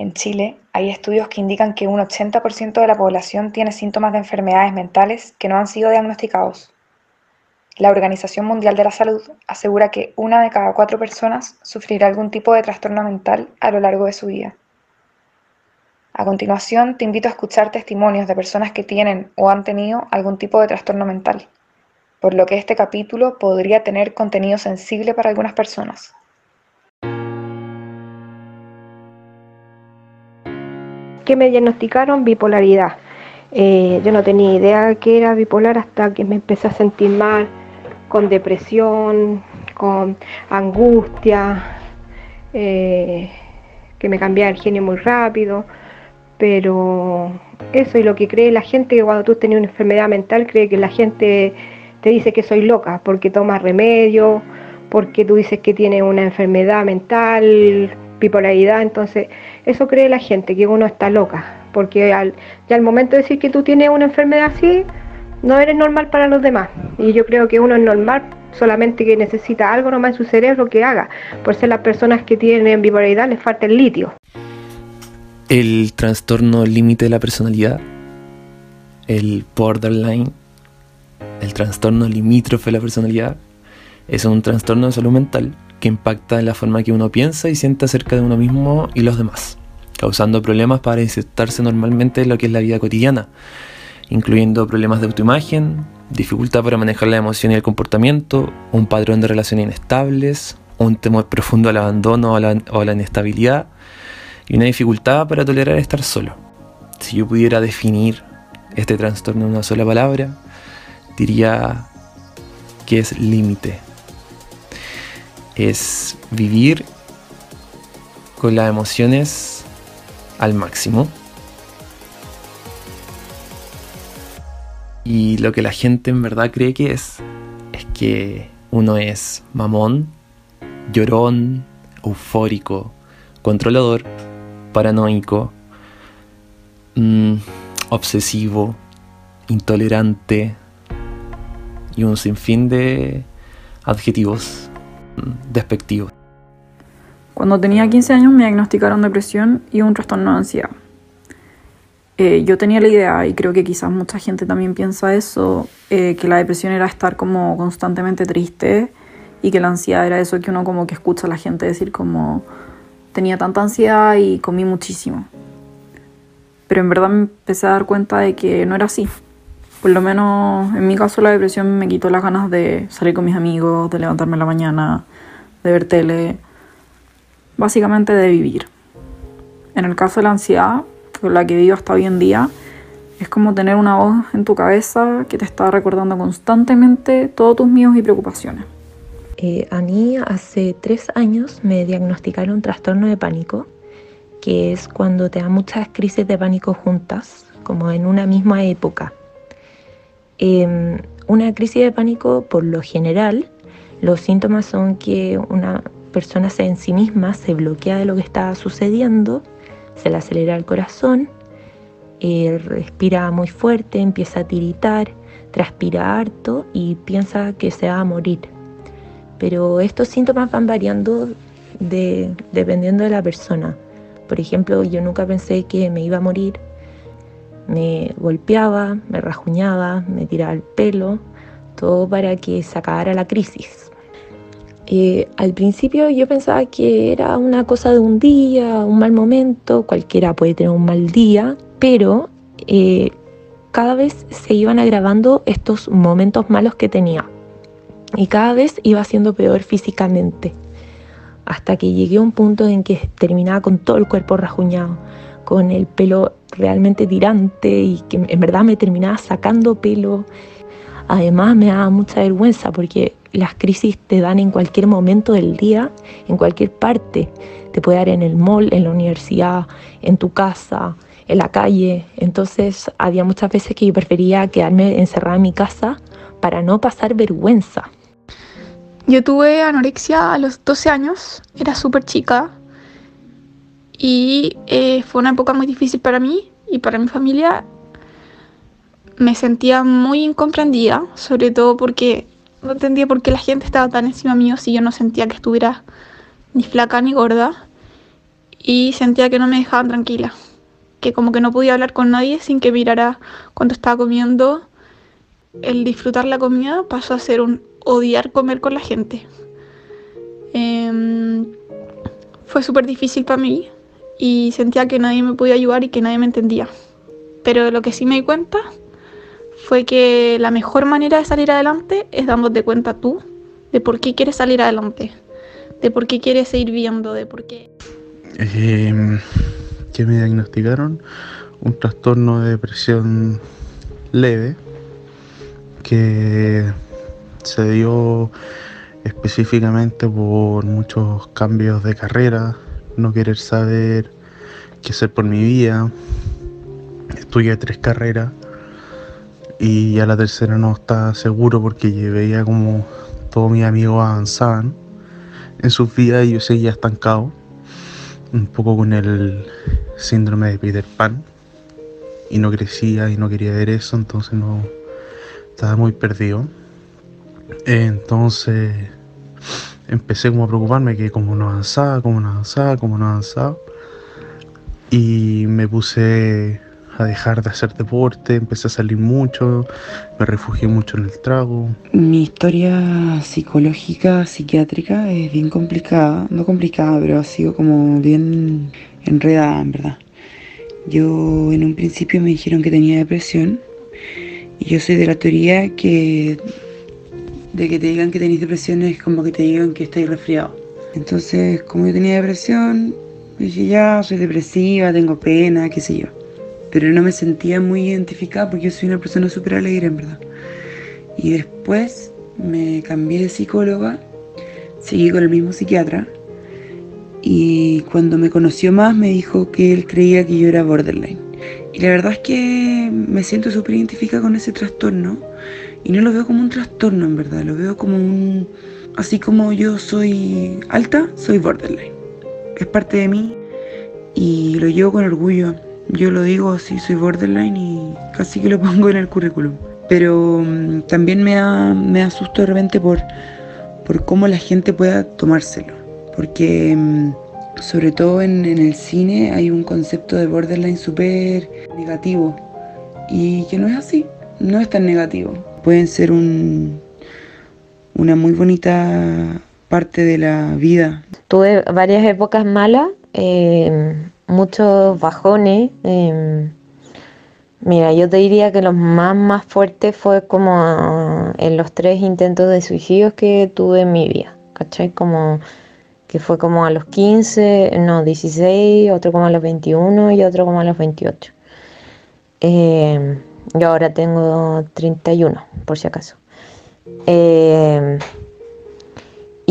En Chile hay estudios que indican que un 80% de la población tiene síntomas de enfermedades mentales que no han sido diagnosticados. La Organización Mundial de la Salud asegura que una de cada cuatro personas sufrirá algún tipo de trastorno mental a lo largo de su vida. A continuación, te invito a escuchar testimonios de personas que tienen o han tenido algún tipo de trastorno mental, por lo que este capítulo podría tener contenido sensible para algunas personas. Que me diagnosticaron bipolaridad. Eh, yo no tenía idea que era bipolar hasta que me empecé a sentir mal, con depresión, con angustia, eh, que me cambiaba el genio muy rápido. Pero eso y lo que cree la gente, que cuando tú tienes una enfermedad mental, cree que la gente te dice que soy loca porque tomas remedio, porque tú dices que tienes una enfermedad mental, bipolaridad, entonces eso cree la gente, que uno está loca, porque al, ya al momento de decir que tú tienes una enfermedad así, no eres normal para los demás. Y yo creo que uno es normal solamente que necesita algo nomás en su cerebro que haga. Por ser las personas que tienen bipolaridad les falta el litio. El trastorno límite de la personalidad, el borderline, el trastorno limítrofe de la personalidad, es un trastorno de salud mental que impacta en la forma que uno piensa y siente acerca de uno mismo y los demás, causando problemas para insertarse normalmente en lo que es la vida cotidiana, incluyendo problemas de autoimagen, dificultad para manejar la emoción y el comportamiento, un patrón de relaciones inestables, un temor profundo al abandono o a la, o a la inestabilidad y una dificultad para tolerar estar solo. Si yo pudiera definir este trastorno en una sola palabra, diría que es límite es vivir con las emociones al máximo. Y lo que la gente en verdad cree que es, es que uno es mamón, llorón, eufórico, controlador, paranoico, mm, obsesivo, intolerante y un sinfín de adjetivos despectivo. Cuando tenía 15 años me diagnosticaron depresión y un trastorno de ansiedad. Eh, yo tenía la idea, y creo que quizás mucha gente también piensa eso, eh, que la depresión era estar como constantemente triste y que la ansiedad era eso que uno como que escucha a la gente decir como tenía tanta ansiedad y comí muchísimo. Pero en verdad me empecé a dar cuenta de que no era así. Por lo menos en mi caso la depresión me quitó las ganas de salir con mis amigos, de levantarme en la mañana, de ver tele, básicamente de vivir. En el caso de la ansiedad, con la que vivo hasta hoy en día, es como tener una voz en tu cabeza que te está recordando constantemente todos tus miedos y preocupaciones. Eh, a mí hace tres años me diagnosticaron trastorno de pánico, que es cuando te da muchas crisis de pánico juntas, como en una misma época. Em, una crisis de pánico, por lo general, los síntomas son que una persona se en sí misma se bloquea de lo que está sucediendo, se le acelera el corazón, eh, respira muy fuerte, empieza a tiritar, transpira harto y piensa que se va a morir. Pero estos síntomas van variando dependiendo de la persona. Por ejemplo, yo nunca pensé que me iba a morir, me golpeaba, me rajuñaba, me tiraba el pelo, todo para que se acabara la crisis. Eh, al principio yo pensaba que era una cosa de un día, un mal momento, cualquiera puede tener un mal día, pero eh, cada vez se iban agravando estos momentos malos que tenía y cada vez iba siendo peor físicamente, hasta que llegué a un punto en que terminaba con todo el cuerpo rajuñado, con el pelo realmente tirante y que en verdad me terminaba sacando pelo. Además me daba mucha vergüenza porque las crisis te dan en cualquier momento del día, en cualquier parte. Te puede dar en el mall, en la universidad, en tu casa, en la calle. Entonces había muchas veces que yo prefería quedarme encerrada en mi casa para no pasar vergüenza. Yo tuve anorexia a los 12 años, era súper chica, y eh, fue una época muy difícil para mí y para mi familia. Me sentía muy incomprendida, sobre todo porque no entendía por qué la gente estaba tan encima mío si yo no sentía que estuviera ni flaca ni gorda. y sentía que no me dejaban tranquila, que como que no podía hablar con nadie sin que mirara cuando estaba comiendo. El disfrutar la comida pasó a ser un odiar comer con la gente. Em, fue súper difícil para mí y sentía que nadie me podía ayudar y que nadie me entendía. Pero lo que sí me di cuenta fue que la mejor manera de salir adelante es dándote cuenta tú de por qué quieres salir adelante, de por qué quieres seguir viendo, de por qué... Eh, que me diagnosticaron un trastorno de depresión leve que se dio específicamente por muchos cambios de carrera, no querer saber qué hacer por mi vida. Estudié tres carreras y ya la tercera no estaba seguro porque veía como todos mis amigos avanzaban en sus vidas y yo seguía estancado, un poco con el síndrome de Peter Pan y no crecía y no quería ver eso, entonces no estaba muy perdido. Entonces empecé como a preocuparme que como no avanzaba, como no avanzaba, como no avanzaba. Y me puse a dejar de hacer deporte, empecé a salir mucho, me refugié mucho en el trago. Mi historia psicológica, psiquiátrica es bien complicada, no complicada, pero ha sido como bien enredada, en verdad. Yo en un principio me dijeron que tenía depresión y yo soy de la teoría que de que te digan que tenéis depresión es como que te digan que estáis resfriado. Entonces, como yo tenía depresión, dije ya, soy depresiva, tengo pena, qué sé yo. Pero no me sentía muy identificada porque yo soy una persona súper alegre, en verdad. Y después me cambié de psicóloga, seguí con el mismo psiquiatra. Y cuando me conoció más me dijo que él creía que yo era borderline. Y la verdad es que me siento súper identificada con ese trastorno y no lo veo como un trastorno en verdad, lo veo como un... Así como yo soy alta, soy borderline. Es parte de mí y lo llevo con orgullo. Yo lo digo así, soy borderline y casi que lo pongo en el currículum. Pero mm, también me, me asusto de repente por, por cómo la gente pueda tomárselo. Porque mm, sobre todo en, en el cine hay un concepto de borderline súper negativo. Y que no es así, no es tan negativo pueden ser un, una muy bonita parte de la vida. Tuve varias épocas malas, eh, muchos bajones. Eh, mira, yo te diría que los más, más fuertes fue como en los tres intentos de suicidio que tuve en mi vida, ¿cachai? Como que fue como a los 15, no, 16, otro como a los 21 y otro como a los 28. Eh, yo ahora tengo 31, por si acaso. Eh,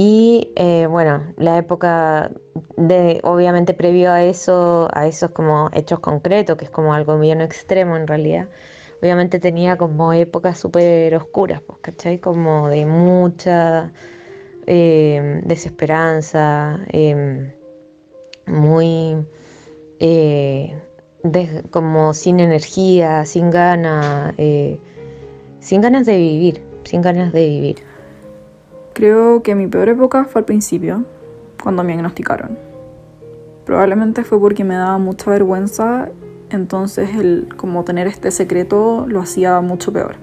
y eh, bueno, la época de, obviamente previo a eso, a esos como hechos concretos, que es como algo bien extremo en realidad, obviamente tenía como épocas súper oscuras, pues, ¿cachai? Como de mucha eh, desesperanza, muy como sin energía, sin ganas, eh, sin ganas de vivir, sin ganas de vivir. Creo que mi peor época fue al principio, cuando me diagnosticaron. Probablemente fue porque me daba mucha vergüenza, entonces el como tener este secreto lo hacía mucho peor.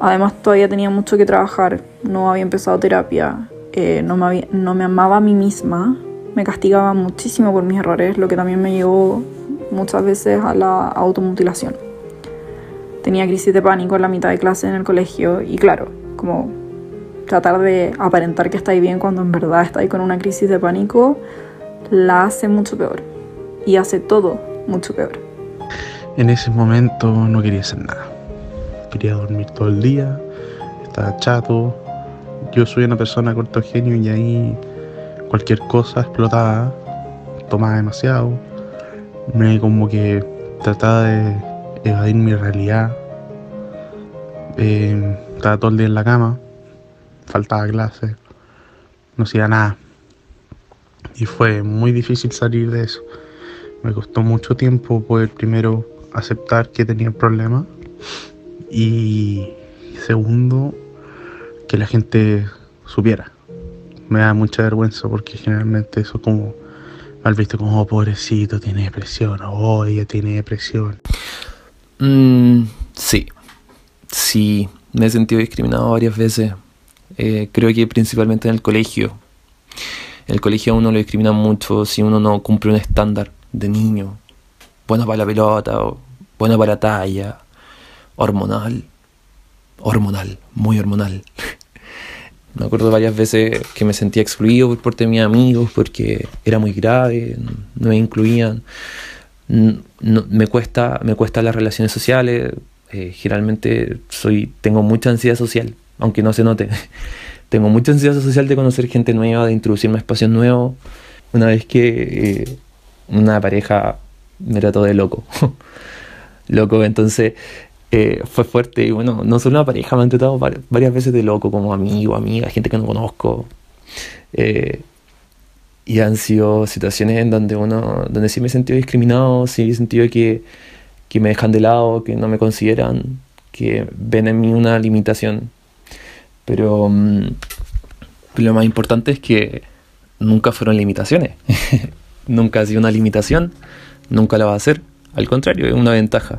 Además todavía tenía mucho que trabajar, no había empezado terapia, eh, no, me no me amaba a mí misma, me castigaba muchísimo por mis errores, lo que también me llevó muchas veces a la automutilación. Tenía crisis de pánico en la mitad de clase en el colegio y claro, como tratar de aparentar que estáis bien cuando en verdad estáis con una crisis de pánico la hace mucho peor y hace todo mucho peor. En ese momento no quería hacer nada. Quería dormir todo el día, estaba chato. Yo soy una persona corto genio y ahí cualquier cosa explotaba, tomaba demasiado me como que trataba de evadir mi realidad. Eh, estaba todo el día en la cama, faltaba clase, no hacía nada. Y fue muy difícil salir de eso. Me costó mucho tiempo poder primero aceptar que tenía problemas y segundo que la gente supiera. Me da mucha vergüenza porque generalmente eso como Al visto como, oh, pobrecito, tiene depresión, o oh, tiene depresión. Mm, sí, sí, me he sentido discriminado varias veces. Eh, creo que principalmente en el colegio. En el colegio a uno lo discrimina mucho si uno no cumple un estándar de niño. Bueno para la pelota, o bueno para la talla, hormonal. Hormonal, muy hormonal. Me acuerdo varias veces que me sentía excluido por parte de mis amigos porque era muy grave, no me incluían. me, cuesta, me cuesta las relaciones sociales. Eh, generalmente soy, tengo mucha ansiedad social, aunque no se note. tengo mucha ansiedad social de conocer gente nueva, de introducirme a espacios nuevos. Una vez que eh, una pareja me trató de loco. loco, entonces eh, fue fuerte. Y bueno, no solo una pareja, me han tratado varias veces de loco, como amigo, amiga, gente que no conozco. Eh, y han sido situaciones en donde uno, donde sí me he sentido discriminado, sí he sentido que, que me dejan de lado, que no me consideran, que ven en mí una limitación. Pero mm, lo más importante es que nunca fueron limitaciones. nunca ha sido una limitación, nunca la va a ser. Al contrario, es una ventaja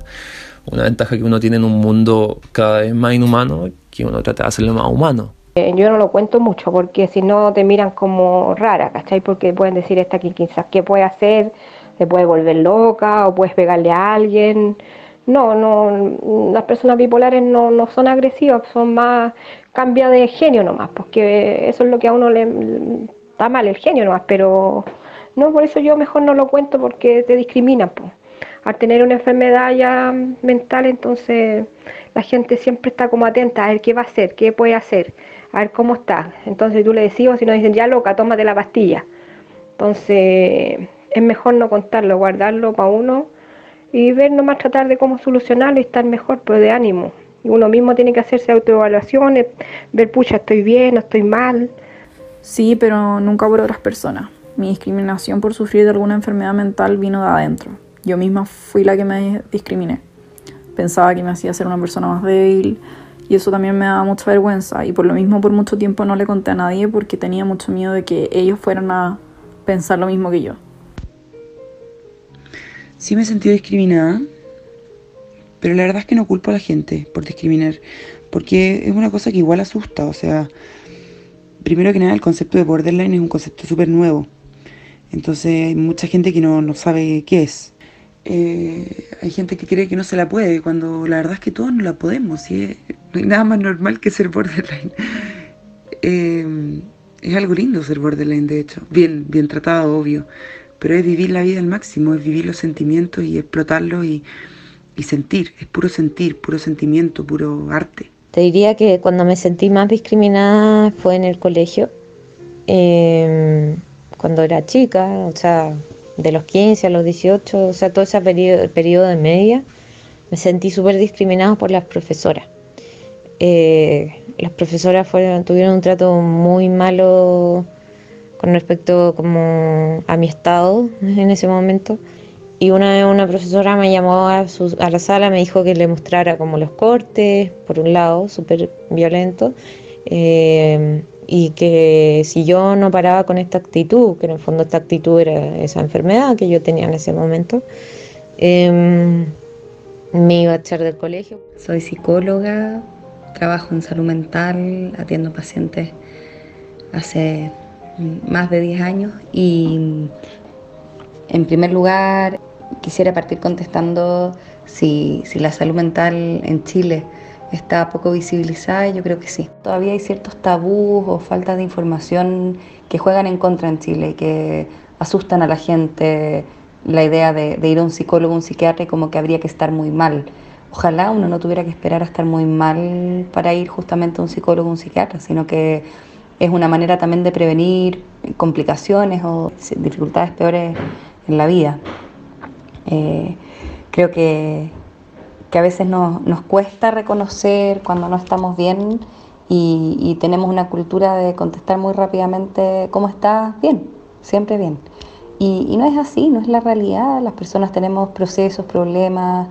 una ventaja que uno tiene en un mundo cada vez más inhumano, que uno trata de hacerlo más humano. Eh, yo no lo cuento mucho porque si no te miran como rara, ¿cachai? Porque pueden decir esta que quizás qué puede hacer, se puede volver loca o puedes pegarle a alguien. No, no, las personas bipolares no, no son agresivas, son más, cambia de genio nomás, porque eso es lo que a uno le, está mal, el genio nomás, pero no, por eso yo mejor no lo cuento porque te discriminan, pues al tener una enfermedad ya mental, entonces la gente siempre está como atenta a ver qué va a hacer, qué puede hacer, a ver cómo está. Entonces tú le decís, o si no dicen, ya loca, tómate la pastilla. Entonces es mejor no contarlo, guardarlo para uno y ver nomás tratar de cómo solucionarlo y estar mejor, pero de ánimo. Y uno mismo tiene que hacerse autoevaluaciones, ver, pucha, estoy bien, no estoy mal. Sí, pero nunca por otras personas. Mi discriminación por sufrir de alguna enfermedad mental vino de adentro. Yo misma fui la que me discriminé. Pensaba que me hacía ser una persona más débil y eso también me daba mucha vergüenza y por lo mismo por mucho tiempo no le conté a nadie porque tenía mucho miedo de que ellos fueran a pensar lo mismo que yo. Sí me he sentido discriminada, pero la verdad es que no culpo a la gente por discriminar, porque es una cosa que igual asusta, o sea, primero que nada el concepto de borderline es un concepto súper nuevo, entonces hay mucha gente que no, no sabe qué es. Eh, hay gente que cree que no se la puede, cuando la verdad es que todos no la podemos. No hay nada más normal que ser borderline. Eh, es algo lindo ser borderline, de hecho. Bien, bien tratado, obvio. Pero es vivir la vida al máximo, es vivir los sentimientos y explotarlos y, y sentir. Es puro sentir, puro sentimiento, puro arte. Te diría que cuando me sentí más discriminada fue en el colegio. Eh, cuando era chica, o sea, de los 15 a los 18, o sea, todo ese periodo, periodo de media, me sentí súper discriminada por las profesoras. Eh, las profesoras fueron, tuvieron un trato muy malo con respecto como a mi estado en ese momento. Y una una profesora me llamó a, a la sala, me dijo que le mostrara como los cortes, por un lado, súper violento, eh, y que si yo no paraba con esta actitud, que en el fondo esta actitud era esa enfermedad que yo tenía en ese momento, em, me iba a echar del colegio. Soy psicóloga, trabajo en salud mental, atiendo pacientes hace más de 10 años y en primer lugar quisiera partir contestando si, si la salud mental en Chile está poco visibilizada y yo creo que sí. Todavía hay ciertos tabús o falta de información que juegan en contra en Chile, que asustan a la gente la idea de, ir a un psicólogo, un psiquiatra y como que habría que estar muy mal. Ojalá uno no tuviera que esperar a estar muy mal para ir justamente a un psicólogo un psiquiatra, sino que es una manera también de prevenir complicaciones o dificultades peores en la vida. Eh, creo que, que a veces nos, nos cuesta reconocer cuando no estamos bien y, tenemos una cultura de contestar muy rápidamente, ¿cómo estás? Bien, siempre bien. Y, no es así, no es la realidad. Las personas tenemos procesos, problemas,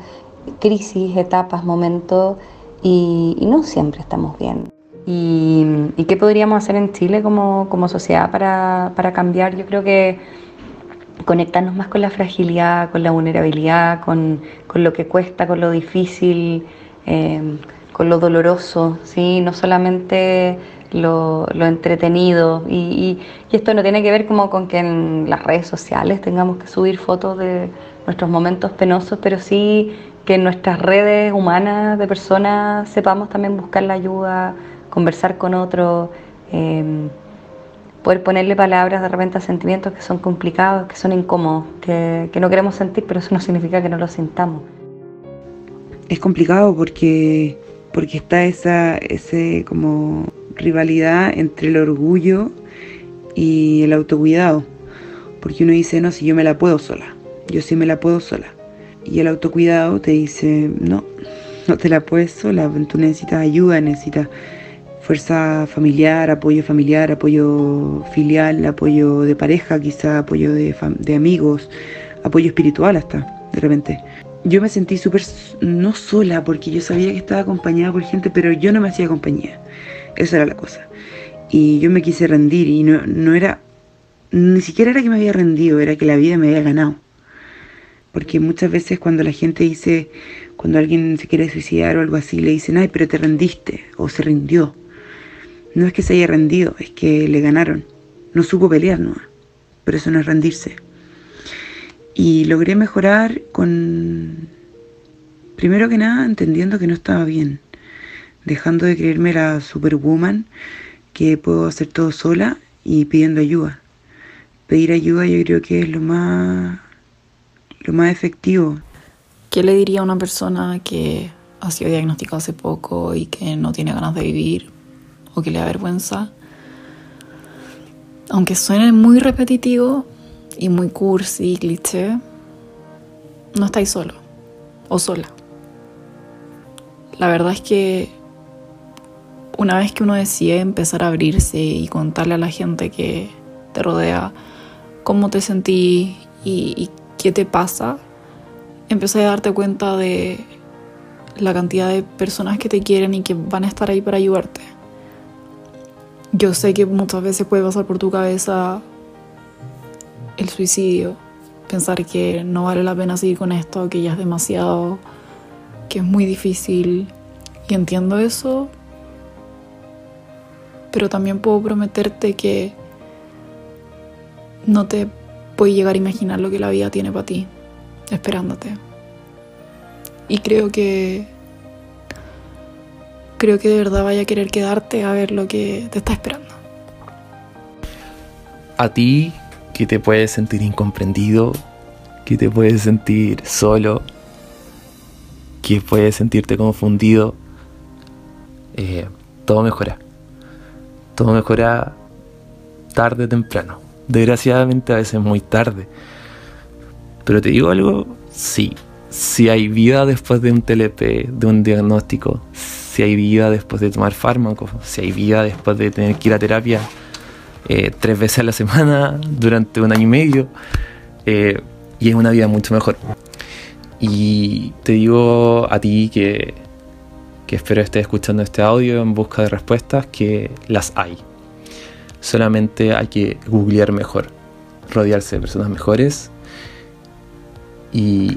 crisis, etapas, momentos y, no siempre estamos bien. ¿Y, qué podríamos hacer en Chile como, como sociedad para, para cambiar? Yo creo que conectarnos más con la fragilidad, con la vulnerabilidad, con, lo que cuesta, con lo difícil, eh, con lo doloroso, ¿sí? no solamente lo, entretenido. Y, esto no tiene que ver como con que en las redes sociales tengamos que subir fotos de nuestros momentos penosos, pero sí que en nuestras redes humanas de personas sepamos también buscar la ayuda, conversar con otros, em, poder ponerle palabras de repente a sentimientos que son complicados, que son incómodos, que, no queremos sentir, pero eso no significa que no lo sintamos. Es complicado porque, porque está esa ese como rivalidad entre el orgullo y el autocuidado. Porque uno dice, no, si yo me la puedo sola, yo sí me la puedo sola. Y el autocuidado te dice, no, no te la puedes sola, tú necesitas ayuda, necesitas fuerza familiar, apoyo familiar, apoyo filial, apoyo de pareja, quizá apoyo de, amigos, apoyo espiritual hasta, de repente. Yo me sentí súper, no sola, porque yo sabía que estaba acompañada por gente, pero yo no me hacía compañía. Esa era la cosa. Y yo me quise rendir y no, no era, ni siquiera era que me había rendido, era que la vida me había ganado. Porque muchas veces cuando la gente dice, cuando alguien se quiere suicidar o algo así, le dicen, ay, pero te rendiste o se rindió. No es que se haya rendido, es que le ganaron. No supo pelear, no. Pero eso no es rendirse. Y logré mejorar con, primero que nada, entendiendo que no estaba bien dejando de creerme la superwoman que puedo hacer todo sola y pidiendo ayuda. Pedir ayuda yo creo que es lo más lo más efectivo. ¿Qué le diría a una persona que ha sido diagnosticada hace poco y que no tiene ganas de vivir o que le da vergüenza? Aunque suene muy repetitivo y muy cursi y cliché, no estáis solo o sola. La verdad es que una vez que uno decide empezar a abrirse y contarle a la gente que te rodea cómo te sentí y, qué te pasa, empecé a darte cuenta de la cantidad de personas que te quieren y que van a estar ahí para ayudarte. Yo sé que muchas veces puede pasar por tu cabeza el suicidio, pensar que no vale la pena seguir con esto, que ya es demasiado, que es muy difícil. Y entiendo eso, pero también puedo prometerte que no te puedes llegar a imaginar lo que la vida tiene para ti, esperándote. Y creo que creo que de verdad vaya a querer quedarte a ver lo que te está esperando. A ti que te puedes sentir incomprendido, que te puedes sentir solo, que puedes sentirte confundido, eh, todo mejora todo mejora tarde o temprano. Desgraciadamente a veces muy tarde. Pero te digo algo, sí. Si hay vida después de un TLP, de un diagnóstico, si hay vida después de tomar fármacos, si hay vida después de tener que ir a terapia eh, tres veces a la semana durante un año y medio, eh, y es una vida mucho mejor. Y te digo a ti que que espero estés escuchando este audio en busca de respuestas, que las hay. Solamente hay que googlear mejor, rodearse de personas mejores y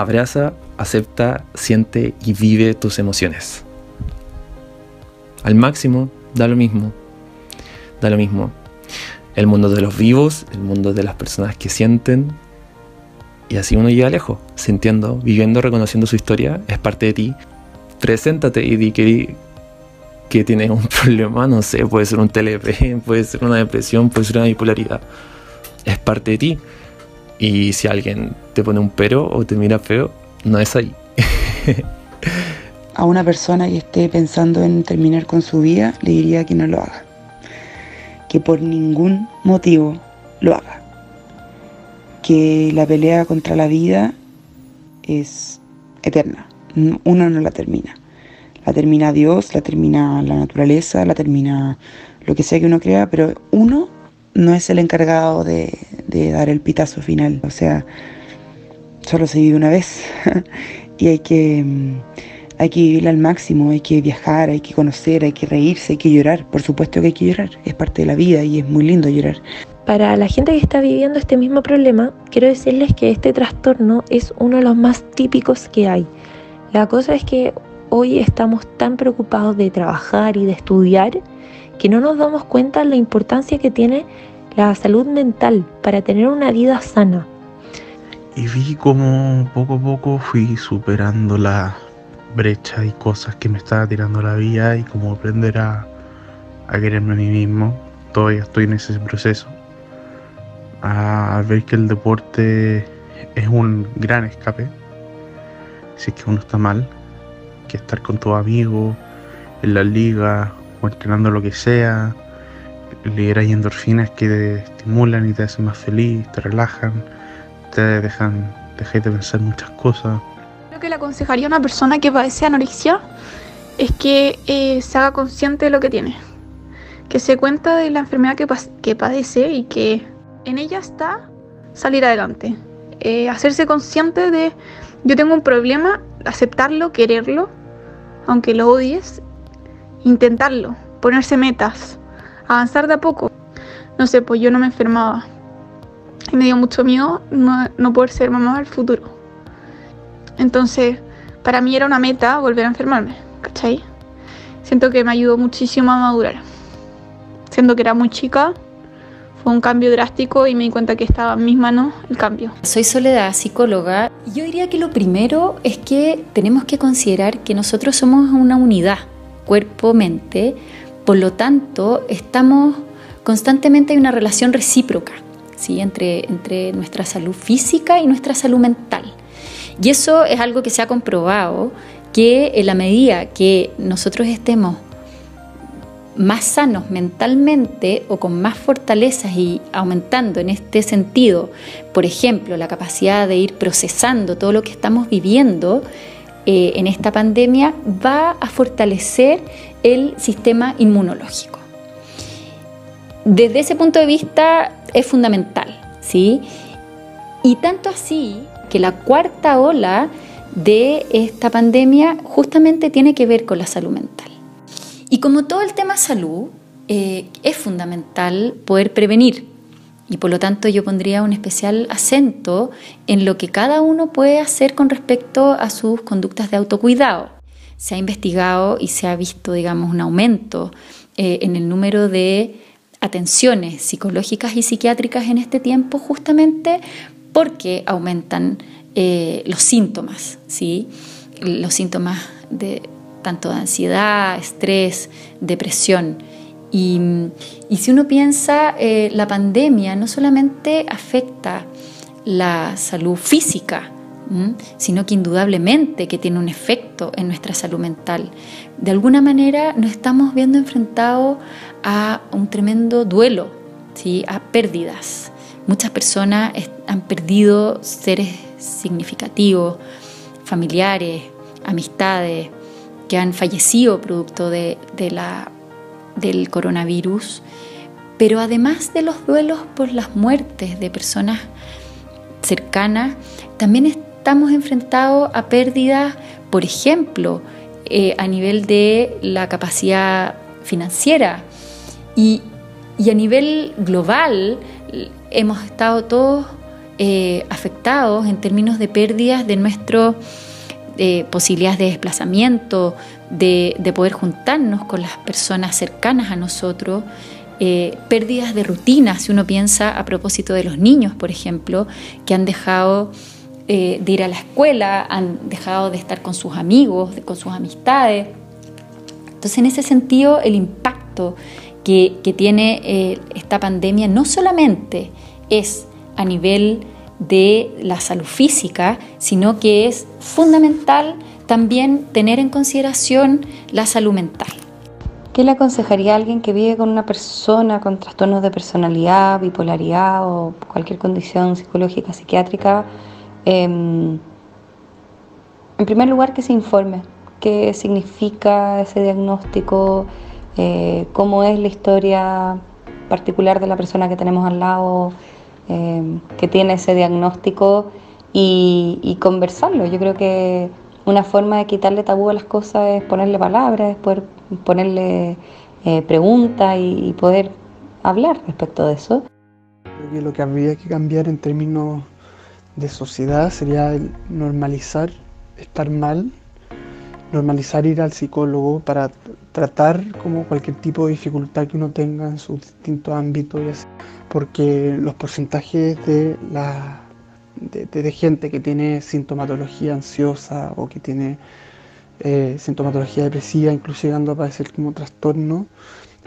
abraza, acepta, siente y vive tus emociones. Al máximo, da lo mismo. Da lo mismo. El mundo de los vivos, el mundo de las personas que sienten. Y así uno llega lejos, sintiendo, viviendo, reconociendo su historia, es parte de ti, preséntate y di que, que tienes un problema, no sé, puede ser un TLP, puede ser una depresión, puede ser una bipolaridad. Es parte de ti. Y si alguien te pone un pero o te mira feo, no es ahí. A una persona que esté pensando en terminar con su vida, le diría que no lo haga. Que por ningún motivo lo haga. Que la pelea contra la vida es eterna uno no la termina. La termina Dios, la termina la naturaleza, la termina lo que sea que uno crea, pero uno no es el encargado de, dar el pitazo final. O sea, solo se vive una vez y hay que, mm, hay que vivirla al máximo, hay que viajar, hay que conocer, hay que reírse, hay que llorar. Por supuesto que hay que llorar, es parte de la vida y es muy lindo llorar. para la gente que está viviendo este mismo problema, quiero decirles que este trastorno es uno de los más típicos que hay. La cosa es que hoy estamos tan preocupados de trabajar y de estudiar que no nos damos cuenta de la importancia que tiene la salud mental para tener una vida sana. Y vi como poco a poco fui superando la brecha y cosas que me estaba tirando la vida y como aprender a, a quererme a mí mismo. Todavía estoy en ese proceso. A ver que el deporte es un gran escape. Si es que uno está mal, que estar con tus amigos, en la liga o entrenando lo que sea, liberas endorfinas que te estimulan y te hacen más feliz, te relajan, te dejan, dejar de pensar muchas cosas. Lo que le aconsejaría a una persona que padece anorexia es que eh, se haga consciente de lo que tiene, que se cuenta de la enfermedad que, que padece y que en ella está salir adelante. Eh, hacerse consciente de yo tengo un problema, aceptarlo, quererlo, aunque lo odies, intentarlo, ponerse metas, avanzar de a poco. No sé, pues yo no me enfermaba. Y me dio mucho miedo no, poder ser mamá al futuro. Entonces, para mí era una meta volver a enfermarme, ¿cachai? Siento que me ayudó muchísimo a madurar. Siendo que era muy chica, fue un cambio drástico y me di cuenta que estaba en mis manos el cambio. Soy Soledad, psicóloga. Yo diría que lo primero es que tenemos que considerar que nosotros somos una unidad, cuerpo-mente, por lo tanto estamos constantemente en una relación recíproca ¿sí? entre, entre nuestra salud física y nuestra salud mental. Y eso es algo que se ha comprobado que en la medida que nosotros estemos más sanos mentalmente o con más fortalezas y aumentando en este sentido, por ejemplo, la capacidad de ir procesando todo lo que estamos viviendo eh, en esta pandemia, va a fortalecer el sistema inmunológico. Desde ese punto de vista es fundamental, ¿sí? Y tanto así que la cuarta ola de esta pandemia justamente tiene que ver con la salud mental. Y como todo el tema salud, eh, es fundamental poder prevenir. Y por lo tanto yo pondría un especial acento en lo que cada uno puede hacer con respecto a sus conductas de autocuidado. Se ha investigado y se ha visto, digamos, un aumento eh, en el número de atenciones psicológicas y psiquiátricas en este tiempo justamente porque aumentan eh, los síntomas, ¿sí? los síntomas de tanto de ansiedad, estrés, depresión. Y, si uno piensa, eh, la pandemia no solamente afecta la salud física, sino que indudablemente que tiene un efecto en nuestra salud mental. De alguna manera nos estamos viendo enfrentados a un tremendo duelo, ¿sí? a pérdidas. Muchas personas han perdido seres significativos, familiares, amistades, que han fallecido producto de, del coronavirus, pero además de los duelos por las muertes de personas cercanas, también estamos enfrentados a pérdidas, por ejemplo, eh, a nivel de la capacidad financiera. Y, a nivel global hemos estado todos eh, afectados en términos de pérdidas de nuestro posibilidades de desplazamiento, de, poder juntarnos con las personas cercanas a nosotros, eh, pérdidas de rutina, si uno piensa a propósito de los niños, por ejemplo, que han dejado eh, de ir a la escuela, han dejado de estar con sus amigos, con sus amistades. Entonces, en ese sentido, el impacto que, tiene eh, esta pandemia no solamente es a nivel de la salud física, sino que es fundamental también tener en consideración la salud mental. ¿Qué le aconsejaría a alguien que vive con una persona con trastornos de personalidad, bipolaridad o cualquier condición psicológica, psiquiátrica? Em, en primer lugar, que se informe qué significa ese diagnóstico, eh, cómo es la historia particular de la persona que tenemos al lado, Em, que tiene ese diagnóstico y, conversarlo. Yo creo que una forma de quitarle tabú a las cosas es ponerle palabras, poder ponerle eh, preguntas y, poder hablar respecto de eso. Creo que lo que habría que cambiar en términos de sociedad sería el normalizar estar mal, normalizar ir al psicólogo para tratar como cualquier tipo de dificultad que uno tenga en sus distintos ámbitos, porque los porcentajes de la de, gente que tiene sintomatología ansiosa o que tiene eh, sintomatología depresiva, incluso llegando a padecer como trastorno,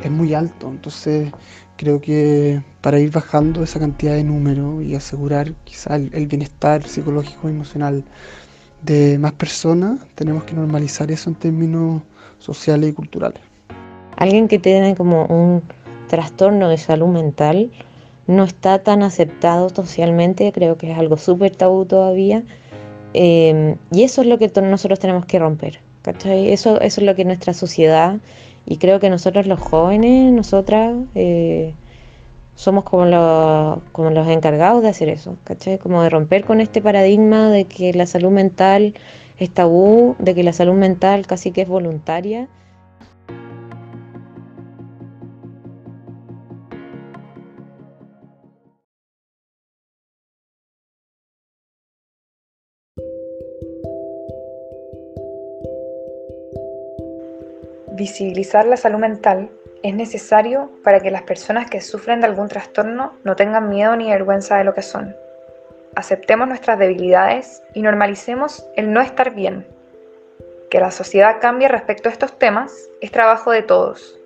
es muy alto. Entonces creo que para ir bajando esa cantidad de números y asegurar quizá el, bienestar psicológico y emocional de más personas, tenemos que normalizar eso en términos sociales y culturales. Alguien que tiene como un trastorno de salud mental no está tan aceptado socialmente, creo que es algo súper tabú todavía. Eh, y eso es lo que nosotros tenemos que romper. Eso, eso es lo que nuestra sociedad, y creo que nosotros los jóvenes, nosotras, eh, somos como los, como los encargados de hacer eso, ¿cachai? Como de romper con este paradigma de que la salud mental es tabú, de que la salud mental casi que es voluntaria. Visibilizar la salud mental es necesario para que las personas que sufren de algún trastorno no tengan miedo ni vergüenza de lo que son. Aceptemos nuestras debilidades y normalicemos el no estar bien. Que la sociedad cambie respecto a estos temas es trabajo de todos.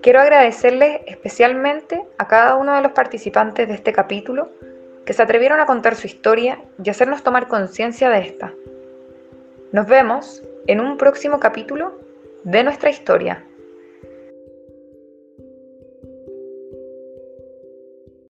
Quiero agradecerles especialmente a cada uno de los participantes de este capítulo que se atrevieron a contar su historia y hacernos tomar conciencia de esta. Nos vemos en un próximo capítulo de nuestra historia.